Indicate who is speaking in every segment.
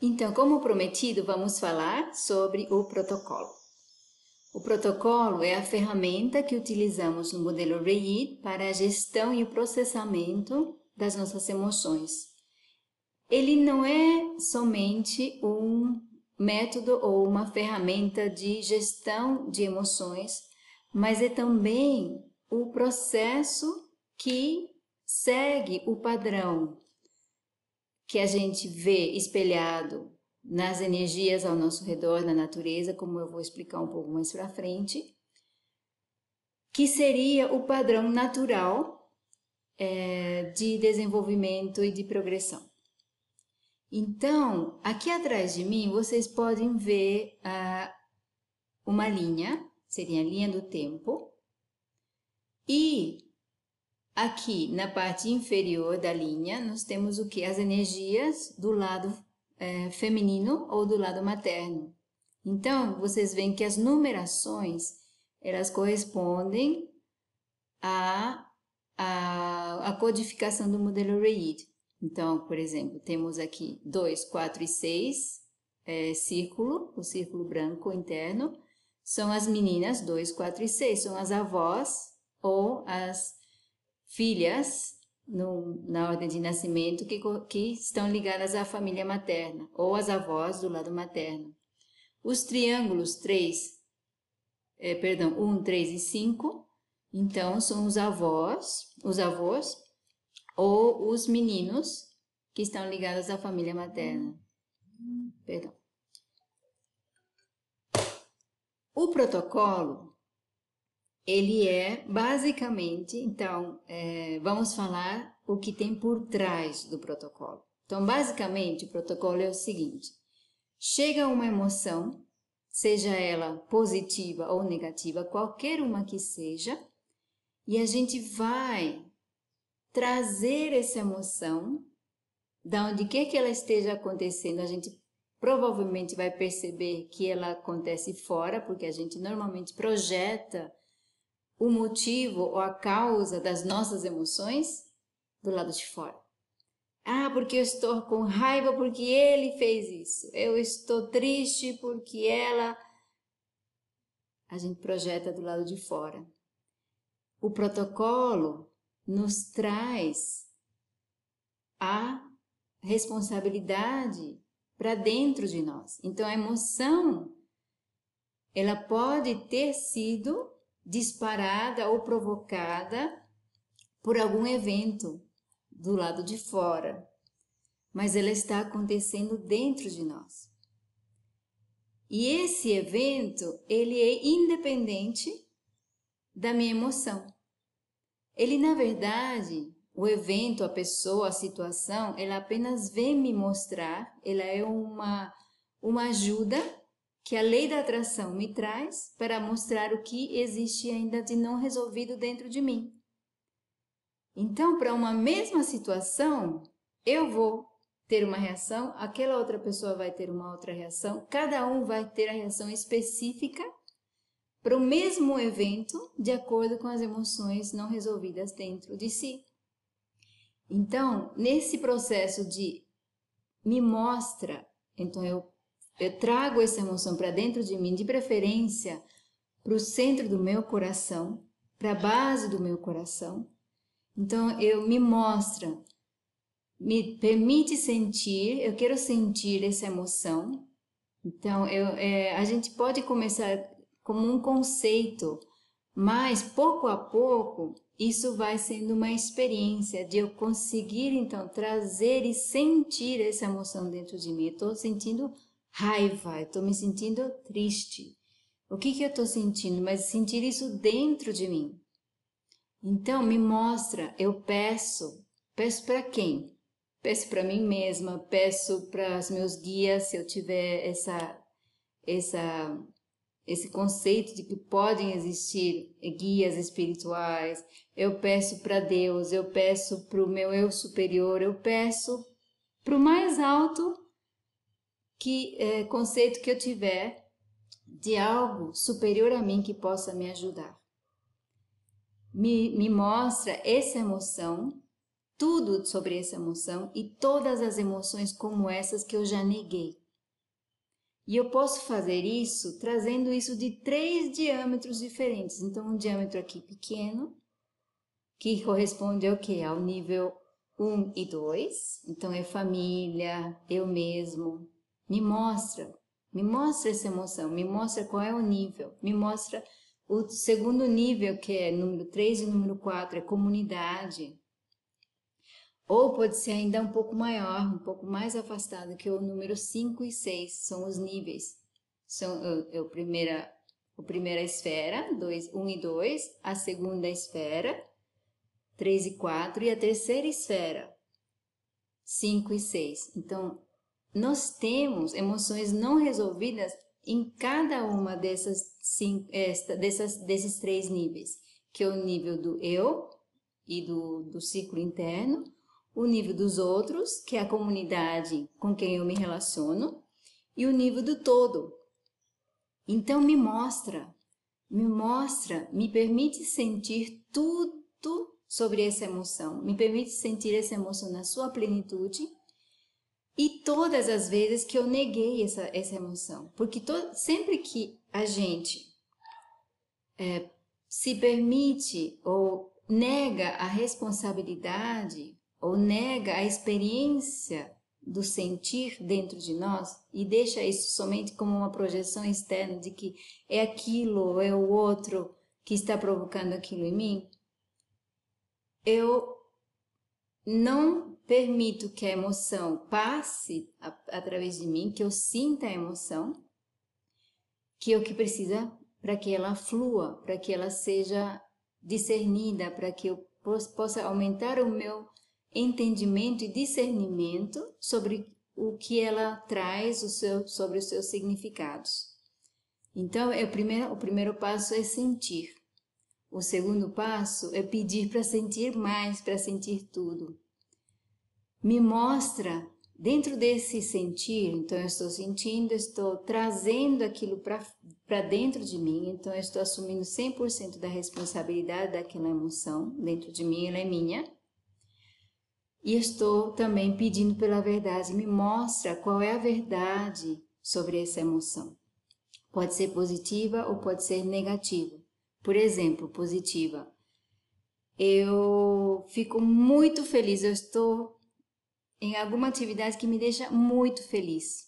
Speaker 1: Então, como prometido, vamos falar sobre o protocolo. O protocolo é a ferramenta que utilizamos no modelo REID para a gestão e o processamento das nossas emoções. Ele não é somente um método ou uma ferramenta de gestão de emoções, mas é também o processo que segue o padrão que a gente vê espelhado nas energias ao nosso redor, na natureza, como eu vou explicar um pouco mais para frente, que seria o padrão natural é, de desenvolvimento e de progressão. Então, aqui atrás de mim, vocês podem ver ah, uma linha, seria a linha do tempo, e Aqui na parte inferior da linha, nós temos o que? As energias do lado é, feminino ou do lado materno. Então, vocês veem que as numerações, elas correspondem à, à, à codificação do modelo REID. Então, por exemplo, temos aqui 2, 4 e 6, é, círculo, o círculo branco interno, são as meninas 2, 4 e 6, são as avós ou as filhas no, na ordem de nascimento que, que estão ligadas à família materna ou às avós do lado materno. Os triângulos 3, é, perdão, 1, 3 e 5, então são os avós, os avós ou os meninos que estão ligados à família materna. Perdão. O protocolo ele é basicamente, então, é, vamos falar o que tem por trás do protocolo. Então, basicamente, o protocolo é o seguinte: chega uma emoção, seja ela positiva ou negativa, qualquer uma que seja, e a gente vai trazer essa emoção, da onde quer que ela esteja acontecendo, a gente provavelmente vai perceber que ela acontece fora, porque a gente normalmente projeta o motivo ou a causa das nossas emoções do lado de fora. Ah, porque eu estou com raiva porque ele fez isso. Eu estou triste porque ela. A gente projeta do lado de fora. O protocolo nos traz a responsabilidade para dentro de nós. Então a emoção ela pode ter sido disparada ou provocada por algum evento do lado de fora, mas ela está acontecendo dentro de nós. E esse evento, ele é independente da minha emoção. Ele, na verdade, o evento, a pessoa, a situação, ela apenas vem me mostrar, ela é uma, uma ajuda que a lei da atração me traz para mostrar o que existe ainda de não resolvido dentro de mim. Então, para uma mesma situação, eu vou ter uma reação, aquela outra pessoa vai ter uma outra reação, cada um vai ter a reação específica para o mesmo evento, de acordo com as emoções não resolvidas dentro de si. Então, nesse processo de me mostra, então eu eu trago essa emoção para dentro de mim, de preferência para o centro do meu coração, para a base do meu coração. Então eu me mostra, me permite sentir, eu quero sentir essa emoção. Então eu, é, a gente pode começar como um conceito, mas pouco a pouco isso vai sendo uma experiência de eu conseguir então trazer e sentir essa emoção dentro de mim. Estou sentindo raiva, estou me sentindo triste. O que, que eu estou sentindo? Mas sentir isso dentro de mim. Então, me mostra, eu peço. Peço para quem? Peço para mim mesma, peço para os meus guias, se eu tiver essa, essa, esse conceito de que podem existir guias espirituais. Eu peço para Deus, eu peço para o meu eu superior, eu peço para o mais alto que é, conceito que eu tiver de algo superior a mim que possa me ajudar. Me, me mostra essa emoção tudo sobre essa emoção e todas as emoções como essas que eu já neguei. E eu posso fazer isso trazendo isso de três diâmetros diferentes. Então, um diâmetro aqui pequeno, que corresponde ao que? Ao nível 1 e 2. Então, é família, eu mesmo. Me mostra, me mostra essa emoção, me mostra qual é o nível, me mostra o segundo nível, que é número 3 e número 4, é comunidade. Ou pode ser ainda um pouco maior, um pouco mais afastado, que o número 5 e 6, são os níveis. São é, o primeira, a primeira esfera, 1 um e 2, a segunda esfera, 3 e 4, e a terceira esfera, 5 e 6. Então, nós temos emoções não resolvidas em cada uma dessas, cinco, esta, dessas, desses três níveis, que é o nível do eu e do, do ciclo interno, o nível dos outros, que é a comunidade com quem eu me relaciono, e o nível do todo. Então me mostra, me mostra, me permite sentir tudo sobre essa emoção, me permite sentir essa emoção na sua plenitude e todas as vezes que eu neguei essa, essa emoção. Porque to, sempre que a gente é, se permite ou nega a responsabilidade ou nega a experiência do sentir dentro de nós e deixa isso somente como uma projeção externa de que é aquilo ou é o outro que está provocando aquilo em mim, eu não permito que a emoção passe a, através de mim, que eu sinta a emoção, que é o que precisa para que ela flua, para que ela seja discernida, para que eu possa aumentar o meu entendimento e discernimento sobre o que ela traz o seu, sobre os seus significados. Então, é o, primeiro, o primeiro passo é sentir. O segundo passo é pedir para sentir mais, para sentir tudo. Me mostra dentro desse sentir, então eu estou sentindo, estou trazendo aquilo para dentro de mim, então eu estou assumindo 100% da responsabilidade daquela emoção dentro de mim, ela é minha. E estou também pedindo pela verdade, me mostra qual é a verdade sobre essa emoção. Pode ser positiva ou pode ser negativa. Por exemplo, positiva. Eu fico muito feliz, eu estou em alguma atividade que me deixa muito feliz.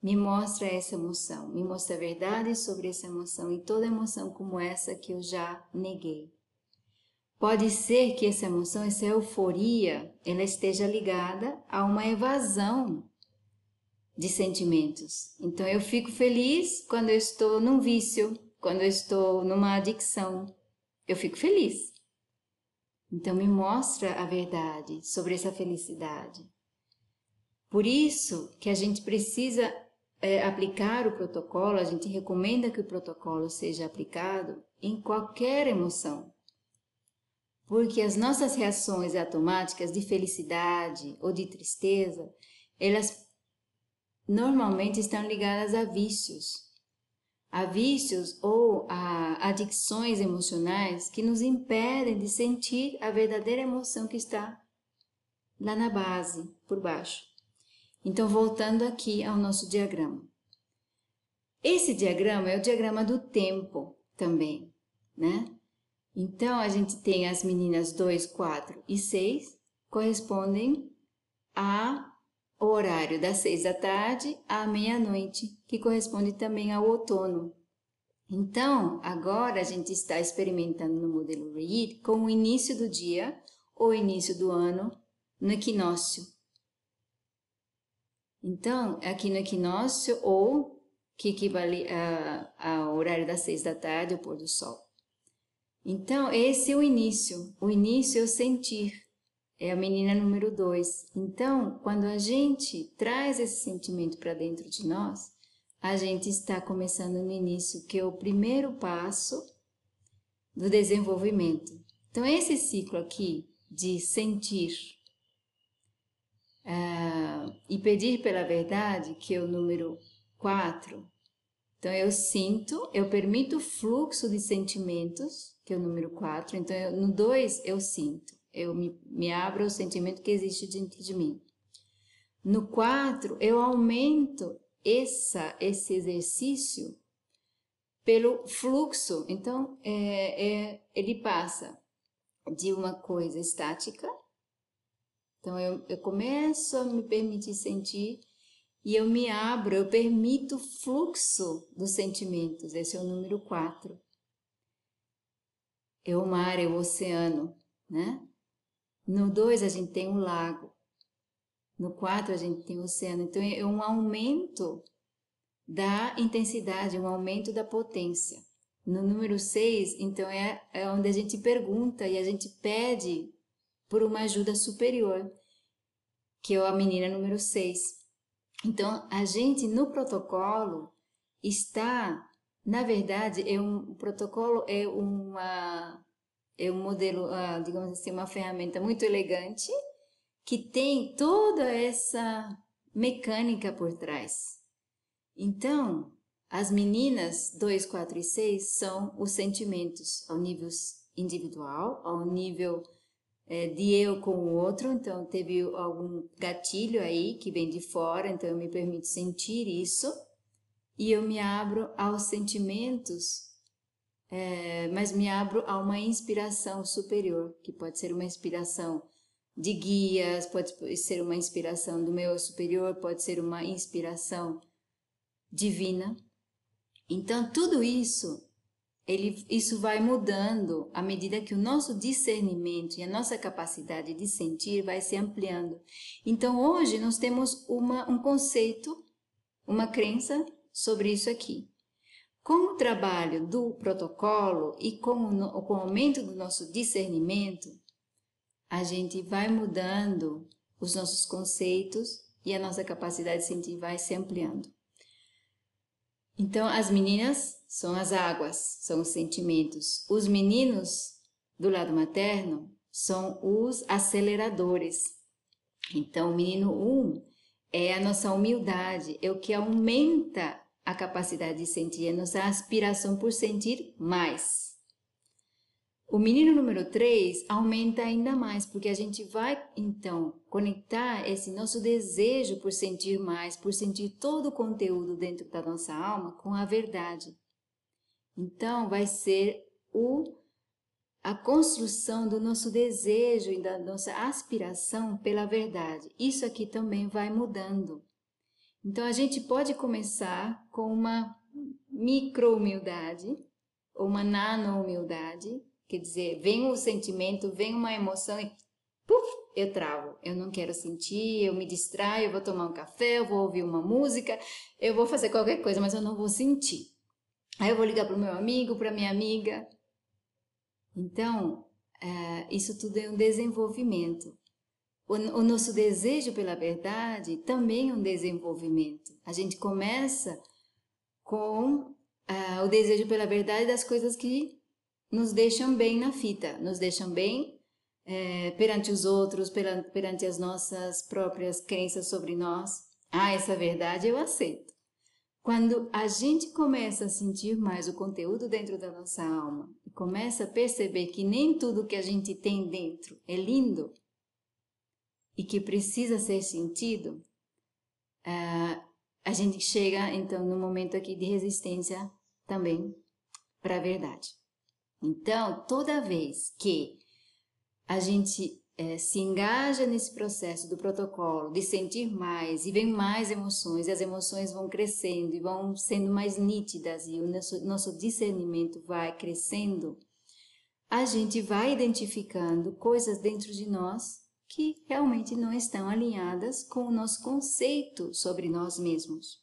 Speaker 1: Me mostra essa emoção, me mostra a verdade sobre essa emoção e toda emoção como essa que eu já neguei. Pode ser que essa emoção, essa euforia, ela esteja ligada a uma evasão de sentimentos. Então eu fico feliz quando eu estou num vício, quando eu estou numa adicção. Eu fico feliz. Então me mostra a verdade sobre essa felicidade. Por isso que a gente precisa é, aplicar o protocolo, a gente recomenda que o protocolo seja aplicado em qualquer emoção porque as nossas reações automáticas de felicidade ou de tristeza, elas normalmente estão ligadas a vícios. A vícios ou a adicções emocionais que nos impedem de sentir a verdadeira emoção que está lá na base, por baixo. Então, voltando aqui ao nosso diagrama. Esse diagrama é o diagrama do tempo também, né? Então, a gente tem as meninas 2, 4 e 6, correspondem ao horário das 6 da tarde à meia-noite, que corresponde também ao outono. Então, agora a gente está experimentando no modelo REID com o início do dia ou início do ano no equinócio. Então, aqui no equinócio ou que equivale ao horário das 6 da tarde, o pôr do sol. Então, esse é o início. O início é o sentir. É a menina número dois. Então, quando a gente traz esse sentimento para dentro de nós, a gente está começando no início, que é o primeiro passo do desenvolvimento. Então, esse ciclo aqui de sentir uh, e pedir pela verdade, que é o número 4. Então, eu sinto, eu permito o fluxo de sentimentos que é o número 4. Então, eu, no 2 eu sinto, eu me, me abro ao sentimento que existe dentro de mim. No 4, eu aumento essa, esse exercício pelo fluxo. Então, é, é, ele passa de uma coisa estática. Então, eu, eu começo a me permitir sentir e eu me abro, eu permito o fluxo dos sentimentos. Esse é o número 4. É o mar, é o oceano, né? No 2 a gente tem o lago. No 4 a gente tem o oceano. Então é um aumento da intensidade, um aumento da potência. No número 6, então é, é onde a gente pergunta e a gente pede por uma ajuda superior, que é a menina número 6. Então a gente no protocolo está, na verdade, é um o protocolo é uma é um modelo, uh, digamos assim, uma ferramenta muito elegante que tem toda essa mecânica por trás. Então, as meninas 2, 4 e 6 são os sentimentos ao nível individual, ao nível é, de eu com o outro. Então, teve algum gatilho aí que vem de fora, então eu me permito sentir isso e eu me abro aos sentimentos é, mas me abro a uma inspiração superior, que pode ser uma inspiração de guias, pode ser uma inspiração do meu superior, pode ser uma inspiração divina. Então, tudo isso, ele, isso vai mudando à medida que o nosso discernimento e a nossa capacidade de sentir vai se ampliando. Então, hoje nós temos uma, um conceito, uma crença sobre isso aqui. Com o trabalho do protocolo e com o, com o aumento do nosso discernimento, a gente vai mudando os nossos conceitos e a nossa capacidade de vai se ampliando. Então, as meninas são as águas, são os sentimentos. Os meninos do lado materno são os aceleradores. Então, o menino 1 um é a nossa humildade, é o que aumenta a capacidade de sentir, é nossa aspiração por sentir mais. O menino número 3 aumenta ainda mais, porque a gente vai então conectar esse nosso desejo por sentir mais, por sentir todo o conteúdo dentro da nossa alma com a verdade. Então vai ser o a construção do nosso desejo e da nossa aspiração pela verdade. Isso aqui também vai mudando. Então a gente pode começar com uma micro-humildade ou uma nano-humildade, quer dizer, vem um sentimento, vem uma emoção e puf, eu travo. Eu não quero sentir, eu me distraio, eu vou tomar um café, eu vou ouvir uma música, eu vou fazer qualquer coisa, mas eu não vou sentir. Aí eu vou ligar para o meu amigo, para minha amiga. Então, é, isso tudo é um desenvolvimento. O, o nosso desejo pela verdade também é um desenvolvimento. A gente começa com uh, o desejo pela verdade das coisas que nos deixam bem na fita, nos deixam bem é, perante os outros, perante as nossas próprias crenças sobre nós. Ah, essa verdade eu aceito. Quando a gente começa a sentir mais o conteúdo dentro da nossa alma e começa a perceber que nem tudo que a gente tem dentro é lindo, e que precisa ser sentido, uh, a gente chega então no momento aqui de resistência também para a verdade. Então, toda vez que a gente é, se engaja nesse processo do protocolo, de sentir mais, e vem mais emoções, e as emoções vão crescendo e vão sendo mais nítidas, e o nosso, nosso discernimento vai crescendo, a gente vai identificando coisas dentro de nós que realmente não estão alinhadas com o nosso conceito sobre nós mesmos.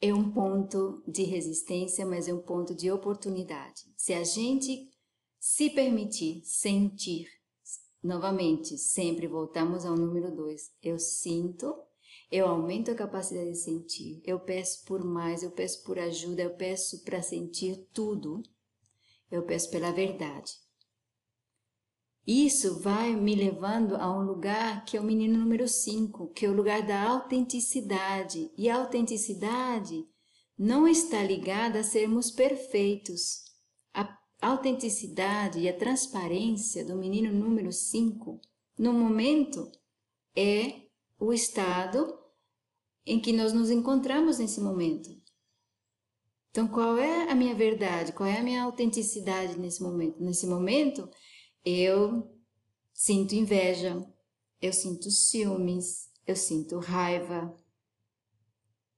Speaker 1: É um ponto de resistência, mas é um ponto de oportunidade. Se a gente se permitir sentir, novamente, sempre voltamos ao número 2. Eu sinto, eu aumento a capacidade de sentir, eu peço por mais, eu peço por ajuda, eu peço para sentir tudo, eu peço pela verdade. Isso vai me levando a um lugar que é o menino número 5, que é o lugar da autenticidade. E a autenticidade não está ligada a sermos perfeitos. A, autenticidade e a transparência do menino número 5, no momento, é o estado em que nós nos encontramos nesse momento. Então, qual é a minha verdade? Qual é a minha autenticidade nesse momento? Nesse momento, eu sinto inveja, eu sinto ciúmes, eu sinto raiva.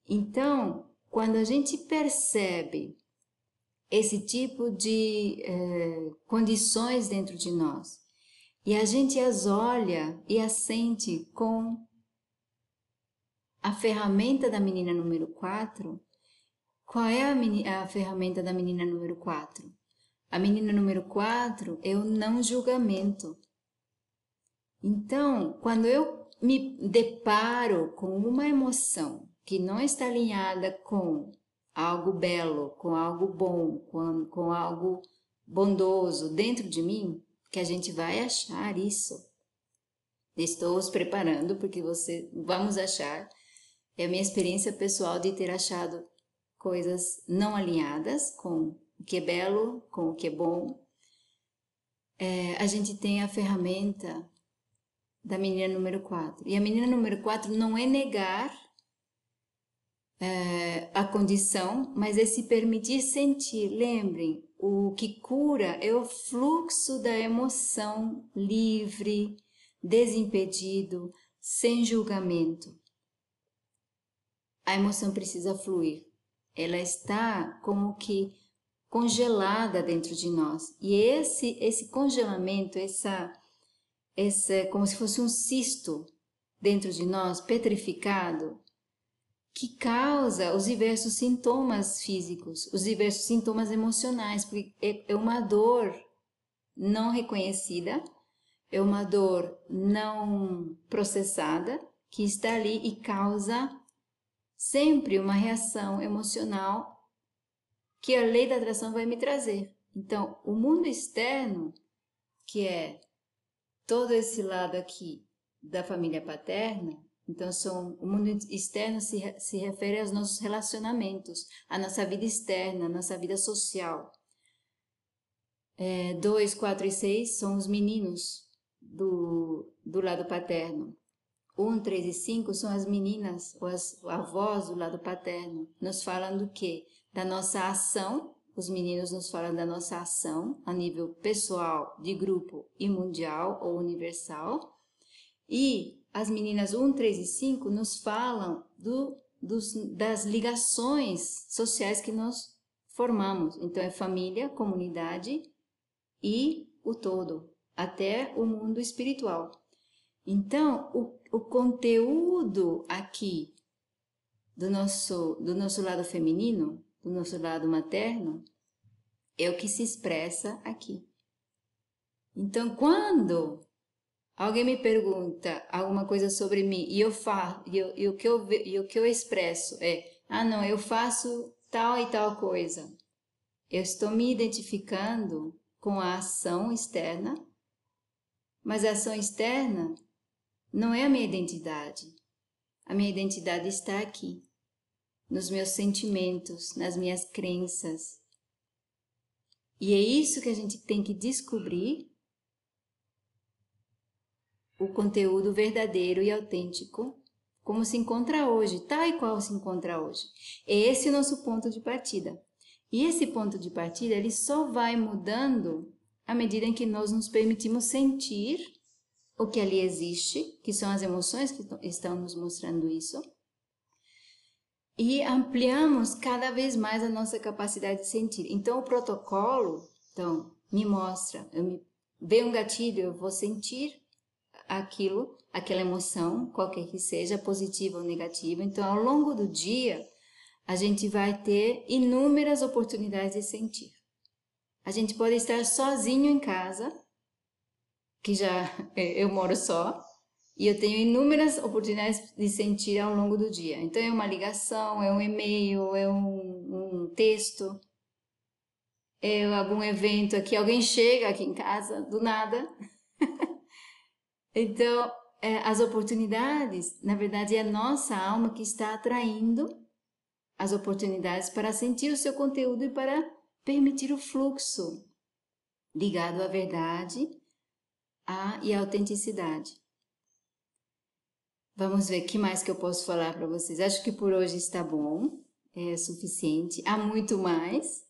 Speaker 1: Então, quando a gente percebe esse tipo de eh, condições dentro de nós e a gente as olha e as sente com a ferramenta da menina número 4, qual é a, a ferramenta da menina número 4? A menina número 4 é o não julgamento. Então, quando eu me deparo com uma emoção que não está alinhada com algo belo, com algo bom, com, com algo bondoso dentro de mim, que a gente vai achar isso. Estou os preparando porque você vamos achar. É a minha experiência pessoal de ter achado coisas não alinhadas com o que é belo, com o que é bom. É, a gente tem a ferramenta da menina número 4. E a menina número 4 não é negar é, a condição, mas é se permitir sentir. Lembrem, o que cura é o fluxo da emoção livre, desimpedido, sem julgamento. A emoção precisa fluir. Ela está como que congelada dentro de nós. E esse esse congelamento, essa essa como se fosse um cisto dentro de nós, petrificado, que causa os diversos sintomas físicos, os diversos sintomas emocionais, porque é, é uma dor não reconhecida, é uma dor não processada que está ali e causa sempre uma reação emocional que a lei da atração vai me trazer. Então, o mundo externo, que é todo esse lado aqui da família paterna, então, são, o mundo externo se, se refere aos nossos relacionamentos, à nossa vida externa, à nossa vida social. 2, é, 4 e 6 são os meninos do, do lado paterno. 1, um, 3 e 5 são as meninas, ou as avós do lado paterno. Nos falam do quê? Da nossa ação. Os meninos nos falam da nossa ação a nível pessoal, de grupo e mundial ou universal. E as meninas 1, 3 e 5 nos falam do, dos, das ligações sociais que nós formamos. Então, é família, comunidade e o todo, até o mundo espiritual. Então, o, o conteúdo aqui do nosso, do nosso lado feminino, do nosso lado materno, é o que se expressa aqui. Então, quando alguém me pergunta alguma coisa sobre mim e eu faço e, eu, e o que eu e o que eu expresso é ah não eu faço tal e tal coisa. Eu estou me identificando com a ação externa mas a ação externa não é a minha identidade. A minha identidade está aqui nos meus sentimentos nas minhas crenças e é isso que a gente tem que descobrir o conteúdo verdadeiro e autêntico, como se encontra hoje, tal e qual se encontra hoje. Esse é o nosso ponto de partida. E esse ponto de partida, ele só vai mudando à medida em que nós nos permitimos sentir o que ali existe, que são as emoções que estão nos mostrando isso, e ampliamos cada vez mais a nossa capacidade de sentir. Então, o protocolo, então, me mostra, eu me um gatilho, eu vou sentir aquilo, aquela emoção, qualquer que seja, positiva ou negativa. Então, ao longo do dia, a gente vai ter inúmeras oportunidades de sentir. A gente pode estar sozinho em casa, que já eu moro só, e eu tenho inúmeras oportunidades de sentir ao longo do dia. Então, é uma ligação, é um e-mail, é um, um texto, é algum evento aqui, alguém chega aqui em casa do nada Então, é, as oportunidades, na verdade, é a nossa alma que está atraindo as oportunidades para sentir o seu conteúdo e para permitir o fluxo ligado à verdade a, e à autenticidade. Vamos ver o que mais que eu posso falar para vocês. Acho que por hoje está bom, é suficiente. Há muito mais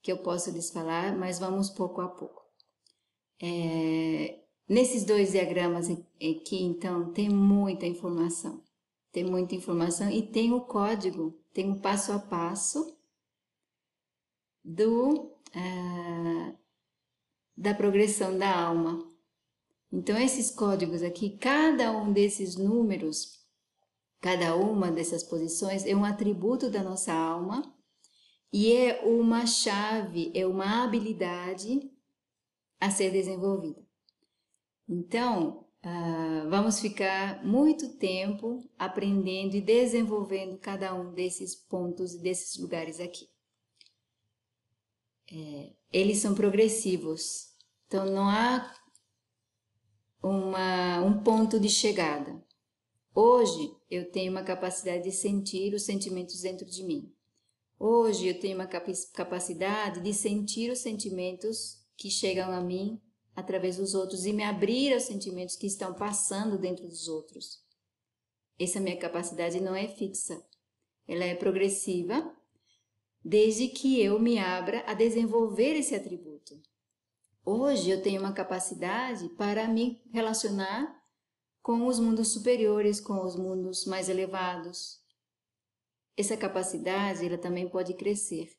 Speaker 1: que eu posso lhes falar, mas vamos pouco a pouco. É, nesses dois diagramas aqui, então, tem muita informação. Tem muita informação e tem o código, tem o passo a passo do, uh, da progressão da alma. Então, esses códigos aqui, cada um desses números, cada uma dessas posições é um atributo da nossa alma e é uma chave, é uma habilidade a ser desenvolvida. Então, uh, vamos ficar muito tempo aprendendo e desenvolvendo cada um desses pontos e desses lugares aqui. É, eles são progressivos, então não há uma, um ponto de chegada. Hoje eu tenho uma capacidade de sentir os sentimentos dentro de mim. Hoje eu tenho uma capacidade de sentir os sentimentos que chegam a mim através dos outros e me abrir aos sentimentos que estão passando dentro dos outros. Essa minha capacidade não é fixa, ela é progressiva, desde que eu me abra a desenvolver esse atributo. Hoje eu tenho uma capacidade para me relacionar com os mundos superiores, com os mundos mais elevados. Essa capacidade ela também pode crescer.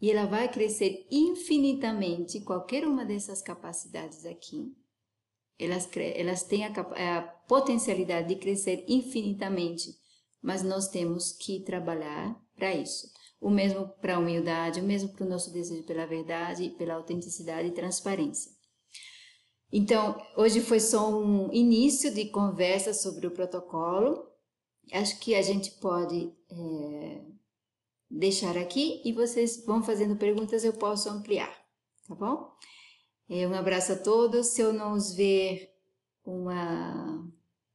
Speaker 1: E ela vai crescer infinitamente, qualquer uma dessas capacidades aqui. Elas, elas têm a, a potencialidade de crescer infinitamente, mas nós temos que trabalhar para isso o mesmo para a humildade, o mesmo para o nosso desejo pela verdade, pela autenticidade e transparência. Então, hoje foi só um início de conversa sobre o protocolo. Acho que a gente pode é, deixar aqui e vocês vão fazendo perguntas, eu posso ampliar, tá bom? É, um abraço a todos. Se eu não os ver, uma,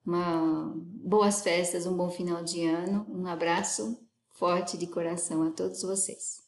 Speaker 1: uma boas festas, um bom final de ano. Um abraço forte de coração a todos vocês.